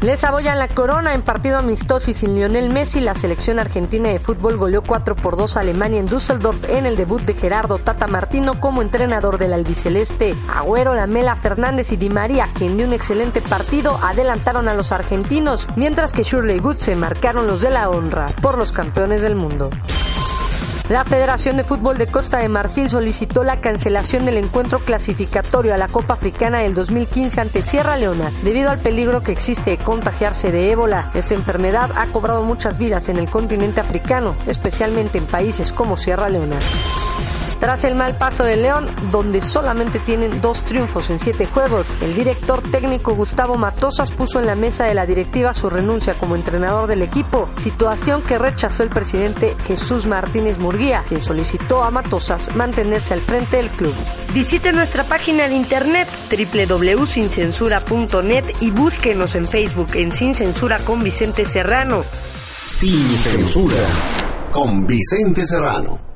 Les apoyan la corona en partido amistoso y sin Lionel Messi, la selección argentina de fútbol goleó 4 por 2 a Alemania en Düsseldorf en el debut de Gerardo Tata Martino como entrenador del albiceleste. Agüero, Lamela, Fernández y Di María, quien dio un excelente partido, adelantaron a los argentinos, mientras que Shirley Good se marcaron los de la honra por los campeones del mundo. La Federación de Fútbol de Costa de Marfil solicitó la cancelación del encuentro clasificatorio a la Copa Africana del 2015 ante Sierra Leona debido al peligro que existe de contagiarse de ébola. Esta enfermedad ha cobrado muchas vidas en el continente africano, especialmente en países como Sierra Leona. Tras el mal paso de León, donde solamente tienen dos triunfos en siete juegos, el director técnico Gustavo Matosas puso en la mesa de la directiva su renuncia como entrenador del equipo, situación que rechazó el presidente Jesús Martínez Murguía, quien solicitó a Matosas mantenerse al frente del club. Visite nuestra página de internet www.sincensura.net y búsquenos en Facebook en Sin Censura con Vicente Serrano. Sin Censura con Vicente Serrano.